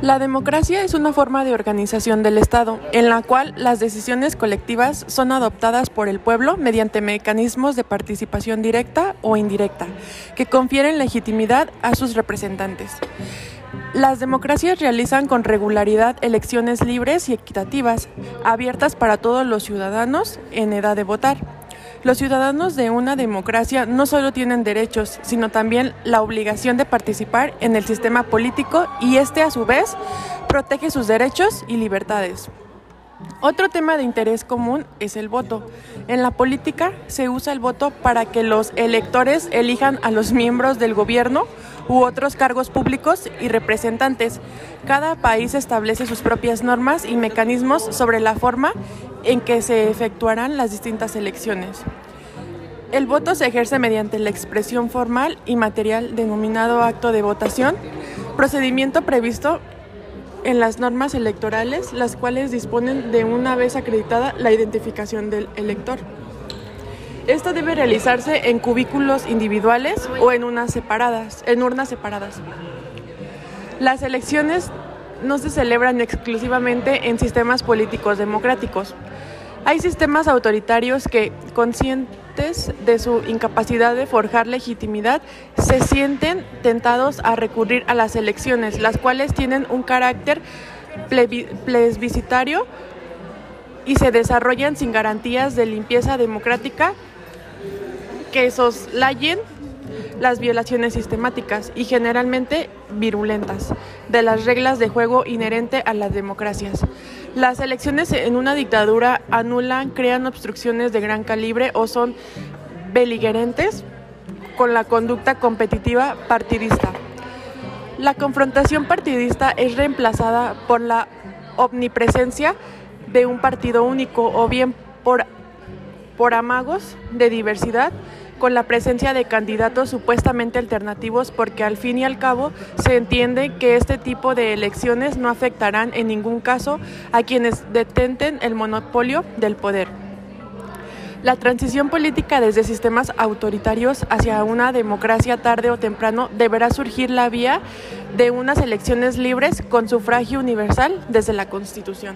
La democracia es una forma de organización del Estado en la cual las decisiones colectivas son adoptadas por el pueblo mediante mecanismos de participación directa o indirecta que confieren legitimidad a sus representantes. Las democracias realizan con regularidad elecciones libres y equitativas, abiertas para todos los ciudadanos en edad de votar. Los ciudadanos de una democracia no solo tienen derechos, sino también la obligación de participar en el sistema político y este a su vez protege sus derechos y libertades. Otro tema de interés común es el voto. En la política se usa el voto para que los electores elijan a los miembros del gobierno u otros cargos públicos y representantes. Cada país establece sus propias normas y mecanismos sobre la forma en que se efectuarán las distintas elecciones. El voto se ejerce mediante la expresión formal y material denominado acto de votación, procedimiento previsto en las normas electorales, las cuales disponen de una vez acreditada la identificación del elector. Esto debe realizarse en cubículos individuales o en, unas separadas, en urnas separadas. Las elecciones no se celebran exclusivamente en sistemas políticos democráticos. Hay sistemas autoritarios que, de su incapacidad de forjar legitimidad, se sienten tentados a recurrir a las elecciones, las cuales tienen un carácter plebiscitario y se desarrollan sin garantías de limpieza democrática que soslayen las violaciones sistemáticas y generalmente virulentas de las reglas de juego inherente a las democracias. Las elecciones en una dictadura anulan, crean obstrucciones de gran calibre o son beligerentes con la conducta competitiva partidista. La confrontación partidista es reemplazada por la omnipresencia de un partido único o bien por, por amagos de diversidad con la presencia de candidatos supuestamente alternativos porque al fin y al cabo se entiende que este tipo de elecciones no afectarán en ningún caso a quienes detenten el monopolio del poder. La transición política desde sistemas autoritarios hacia una democracia tarde o temprano deberá surgir la vía de unas elecciones libres con sufragio universal desde la Constitución.